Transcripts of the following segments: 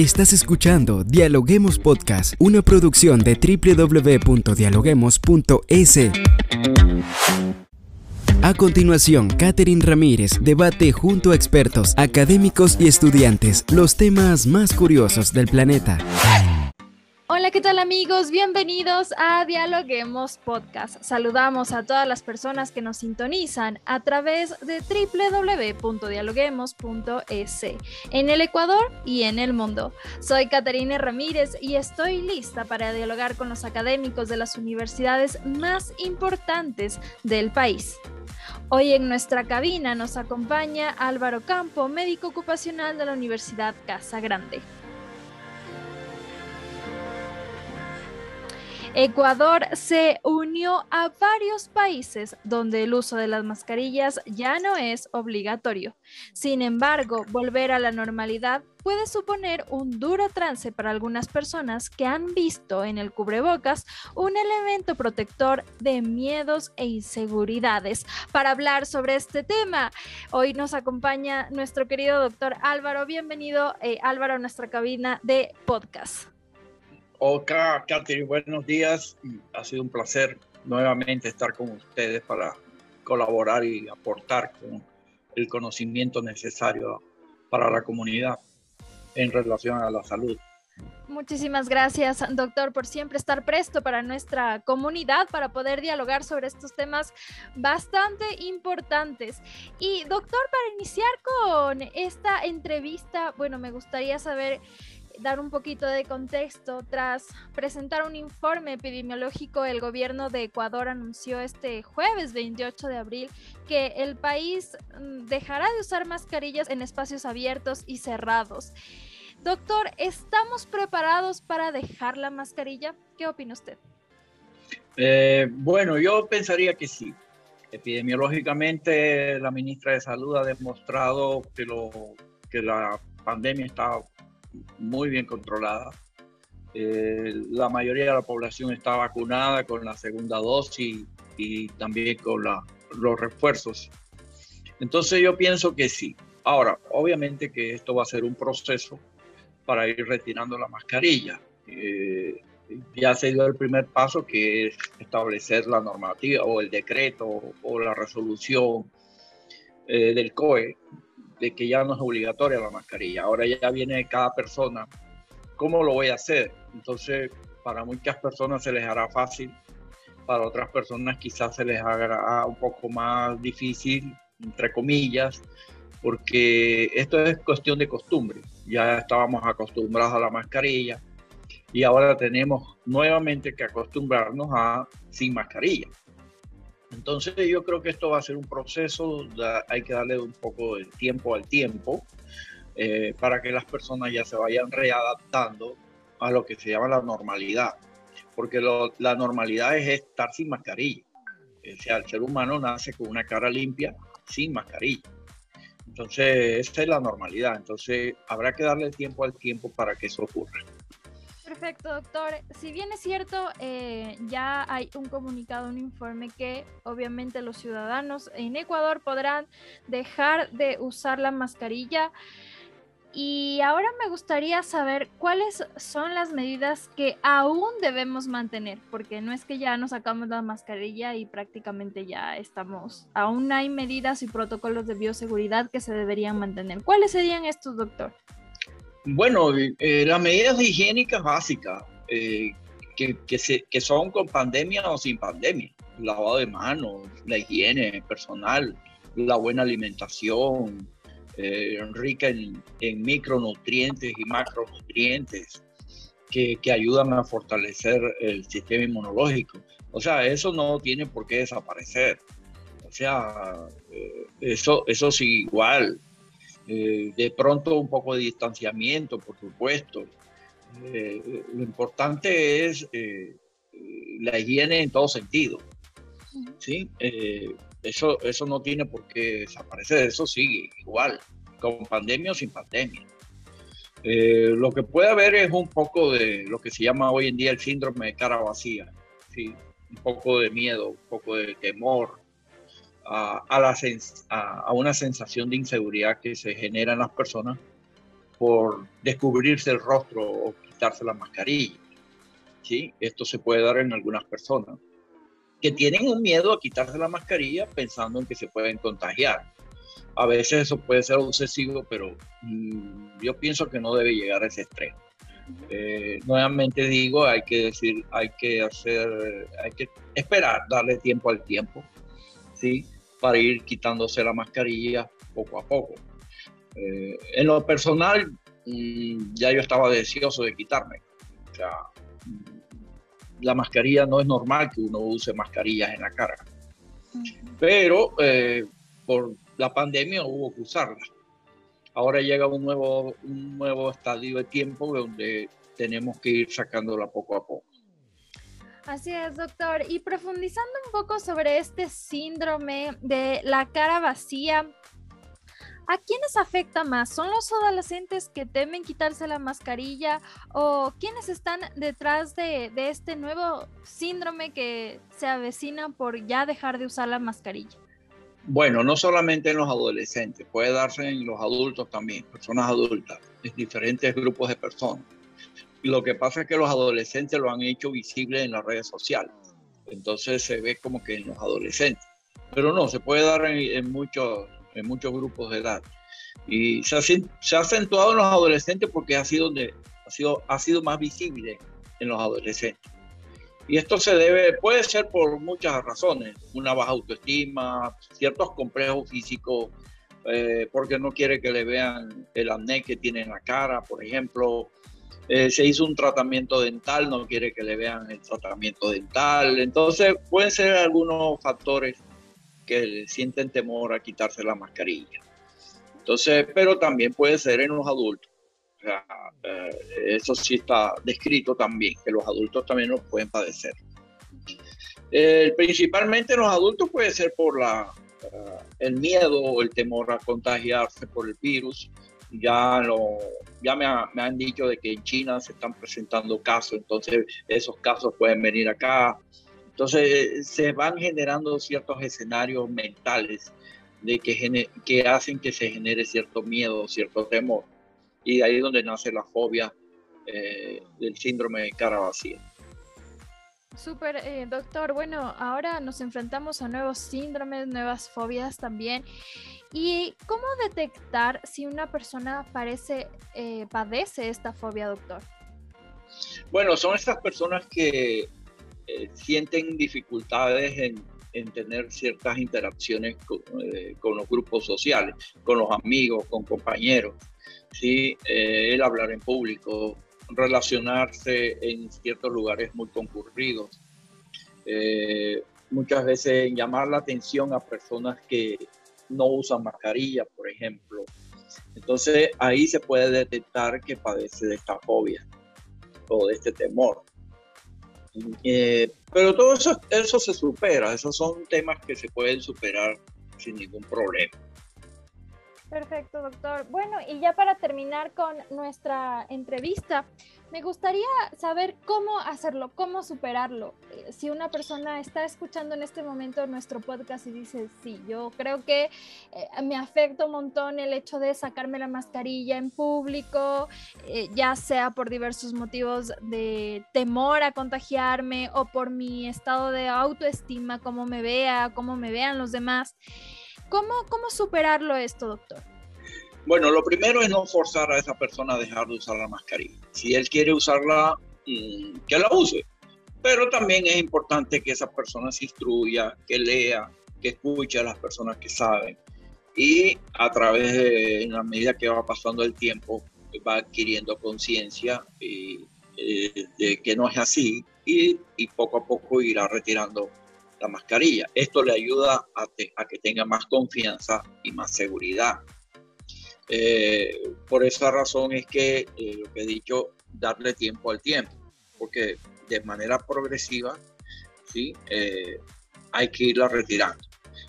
Estás escuchando Dialoguemos Podcast, una producción de www.dialoguemos.es. A continuación, Catherine Ramírez debate junto a expertos, académicos y estudiantes los temas más curiosos del planeta. ¿Qué tal amigos? Bienvenidos a Dialoguemos Podcast. Saludamos a todas las personas que nos sintonizan a través de www.dialoguemos.es en el Ecuador y en el mundo. Soy Caterine Ramírez y estoy lista para dialogar con los académicos de las universidades más importantes del país. Hoy en nuestra cabina nos acompaña Álvaro Campo, médico ocupacional de la Universidad Casa Grande. Ecuador se unió a varios países donde el uso de las mascarillas ya no es obligatorio. Sin embargo, volver a la normalidad puede suponer un duro trance para algunas personas que han visto en el cubrebocas un elemento protector de miedos e inseguridades. Para hablar sobre este tema, hoy nos acompaña nuestro querido doctor Álvaro. Bienvenido, eh, Álvaro, a nuestra cabina de podcast. Hola, Katherine, buenos días. Ha sido un placer nuevamente estar con ustedes para colaborar y aportar con el conocimiento necesario para la comunidad en relación a la salud. Muchísimas gracias, doctor, por siempre estar presto para nuestra comunidad, para poder dialogar sobre estos temas bastante importantes. Y, doctor, para iniciar con esta entrevista, bueno, me gustaría saber dar un poquito de contexto, tras presentar un informe epidemiológico, el gobierno de Ecuador anunció este jueves 28 de abril que el país mm, dejará de usar mascarillas en espacios abiertos y cerrados. Doctor, ¿estamos preparados para dejar la mascarilla? ¿Qué opina usted? Eh, bueno, yo pensaría que sí. Epidemiológicamente, la ministra de Salud ha demostrado que, lo, que la pandemia está muy bien controlada. Eh, la mayoría de la población está vacunada con la segunda dosis y también con los refuerzos. Entonces yo pienso que sí. Ahora, obviamente que esto va a ser un proceso para ir retirando la mascarilla. Eh, ya se dio el primer paso que es establecer la normativa o el decreto o la resolución eh, del COE de que ya no es obligatoria la mascarilla. Ahora ya viene cada persona. ¿Cómo lo voy a hacer? Entonces, para muchas personas se les hará fácil, para otras personas quizás se les haga un poco más difícil, entre comillas, porque esto es cuestión de costumbre. Ya estábamos acostumbrados a la mascarilla y ahora tenemos nuevamente que acostumbrarnos a sin mascarilla. Entonces yo creo que esto va a ser un proceso, hay que darle un poco de tiempo al tiempo eh, para que las personas ya se vayan readaptando a lo que se llama la normalidad, porque la normalidad es estar sin mascarilla. O sea, el ser humano nace con una cara limpia sin mascarilla. Entonces, esa es la normalidad. Entonces, habrá que darle tiempo al tiempo para que eso ocurra. Perfecto, doctor. Si bien es cierto, eh, ya hay un comunicado, un informe que obviamente los ciudadanos en Ecuador podrán dejar de usar la mascarilla. Y ahora me gustaría saber cuáles son las medidas que aún debemos mantener, porque no es que ya nos sacamos la mascarilla y prácticamente ya estamos, aún hay medidas y protocolos de bioseguridad que se deberían mantener. ¿Cuáles serían estos, doctor? Bueno, eh, las medidas higiénicas básicas, eh, que, que, son con pandemia o sin pandemia, lavado de manos, la higiene personal, la buena alimentación, eh, rica en, micronutrientes y macronutrientes que, que, ayudan a fortalecer el sistema inmunológico. O sea, eso no tiene por qué desaparecer. O sea, eso, eso sí igual. Eh, de pronto un poco de distanciamiento, por supuesto. Eh, lo importante es eh, la higiene en todo sentido. ¿sí? eso, eso no tiene por qué desaparecer, eso sigue igual, con pandemia o sin pandemia. lo que puede haber es un poco de lo que se llama hoy en día el síndrome de cara vacía, ¿sí? un poco de miedo, un poco de temor, a, una sensación de inseguridad que se genera en las personas por descubrirse el rostro o quitarse la mascarilla. ¿sí? Esto se puede dar en algunas personas que tienen un miedo a quitarse la mascarilla pensando en que se pueden contagiar. A veces eso puede ser obsesivo, pero mm, yo pienso que no debe llegar a ese extremo. Eh, nuevamente digo, hay que decir, hay que hacer, hay que esperar, darle tiempo al tiempo, Para ir quitándose la mascarilla poco a poco. Eh, en lo personal, mm, ya yo estaba deseoso de quitarme. O sea, mm, la mascarilla no es normal que uno use mascarillas en la cara. Pero eh, por la pandemia hubo que usarla. Ahora llega un nuevo, un nuevo estadio de tiempo donde tenemos que ir sacándola poco a poco. Así es, doctor. Y profundizando un poco sobre este síndrome de la cara vacía, ¿A quiénes afecta más? ¿Son los adolescentes que temen quitarse la mascarilla o quiénes están detrás de, este nuevo síndrome que se avecina por ya dejar de usar la mascarilla? Bueno, no solamente en los adolescentes, puede darse en los adultos también, personas adultas, en diferentes grupos de personas. Lo que pasa es que los adolescentes lo han hecho visible en las redes sociales. Entonces se ve como que en los adolescentes. Pero no, se puede dar en muchos en muchos grupos de edad. Y se ha, se ha acentuado en los adolescentes porque ha sido, donde, ha, sido, ha sido más visible en los adolescentes. Y esto se debe, puede ser por muchas razones, una baja autoestima, ciertos complejos físicos, eh, porque no quiere que le vean el acné que tiene en la cara, por ejemplo. Eh, se hizo un tratamiento dental, no quiere que le vean el tratamiento dental. Entonces, pueden ser algunos factores que sienten temor a quitarse la mascarilla. Entonces, pero también puede ser en los adultos. Eh, eso sí está descrito también, que los adultos también lo pueden padecer. Eh, principalmente en los adultos puede ser por la, eh, el miedo o el temor a contagiarse por el virus. Ya, lo, ya me, me, han dicho de que en China se están presentando casos, entonces esos casos pueden venir acá. Entonces se van generando ciertos escenarios mentales de que, que hacen que se genere cierto miedo, cierto temor. Y ahí es donde nace la fobia eh, del síndrome de cara vacía. Súper, eh, doctor. Bueno, ahora nos enfrentamos a nuevos síndromes, nuevas fobias también. ¿Y cómo detectar si una persona parece, eh, padece esta fobia, doctor? Bueno, son estas personas que eh, sienten dificultades en, tener ciertas interacciones eh, con, los grupos sociales, con los amigos, con compañeros, ¿sí? El hablar en público, relacionarse en ciertos lugares muy concurridos, muchas veces llamar la atención a personas que no usan mascarilla, por ejemplo. Entonces ahí se puede detectar que padece de esta fobia o de este temor. Eh, pero todo eso, eso se supera, esos son temas que se pueden superar sin ningún problema. Perfecto, doctor. Bueno, y ya para terminar con nuestra entrevista, me gustaría saber cómo hacerlo, cómo superarlo. Eh, si una persona está escuchando en este momento nuestro podcast y dice, sí, yo creo que eh, me afecta un montón el hecho de sacarme la mascarilla en público, eh, ya sea por diversos motivos de temor a contagiarme o por mi estado de autoestima, cómo me vea, cómo me vean los demás. ¿Cómo, cómo superarlo esto, doctor? Bueno, lo primero es no forzar a esa persona a dejar de usar la mascarilla. Si él quiere usarla, mm, que la use. Pero también es importante que esa persona se instruya, que lea, que escuche a las personas que saben. Y a través de, en la medida que va pasando el tiempo, va adquiriendo conciencia eh, de que no es así y, poco a poco irá retirando la mascarilla. Esto le ayuda a, que tenga más confianza y más seguridad. Eh, por esa razón es que eh, lo que he dicho, darle tiempo al tiempo, porque de manera progresiva, ¿sí? Eh, hay que irla retirando.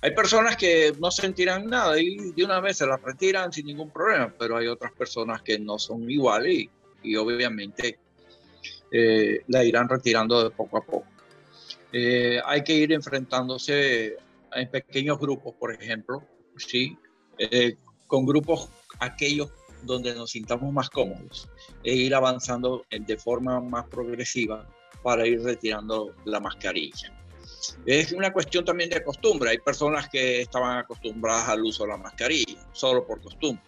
Hay personas que no sentirán nada y de una vez se la retiran sin ningún problema, pero hay otras personas que no son iguales y, y obviamente la irán retirando de poco a poco. Hay que ir enfrentándose en pequeños grupos, por ejemplo, ¿sí? con grupos aquellos donde nos sintamos más cómodos e ir avanzando de forma más progresiva para ir retirando la mascarilla. Es una cuestión también de costumbre. Hay personas que estaban acostumbradas al uso de la mascarilla, solo por costumbre.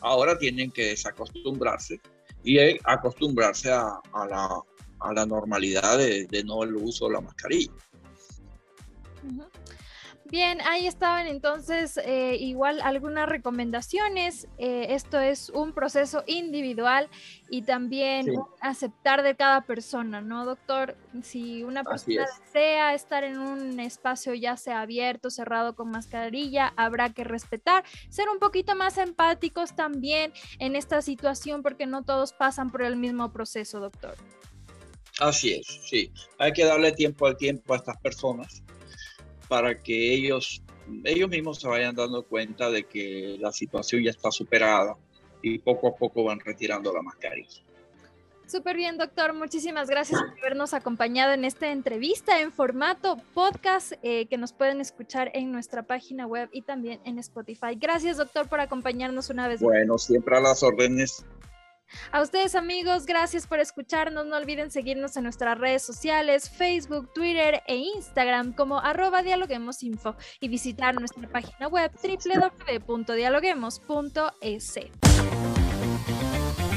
Ahora tienen que desacostumbrarse y acostumbrarse a, la, normalidad de, no el uso de la mascarilla. Bien, ahí estaban entonces eh, igual algunas recomendaciones. Eh, esto es un proceso individual y también aceptar de cada persona, ¿no, doctor? Si una persona desea estar en un espacio ya sea abierto, cerrado con mascarilla, habrá que respetar, ser un poquito más empáticos también en esta situación porque no todos pasan por el mismo proceso, doctor. Así es, sí. Hay que darle tiempo al tiempo a estas personas para que ellos, ellos mismos se vayan dando cuenta de que la situación ya está superada y poco a poco van retirando la mascarilla. Súper bien, doctor. Muchísimas gracias por habernos acompañado en esta entrevista en formato podcast eh, que nos pueden escuchar en nuestra página web y también en Spotify. Gracias, doctor, por acompañarnos una vez más. Bueno, siempre a las órdenes. A ustedes amigos, gracias por escucharnos. No olviden seguirnos en nuestras redes sociales, Facebook, Twitter e Instagram como arroba dialoguemosinfo y visitar nuestra página web www.dialoguemos.es.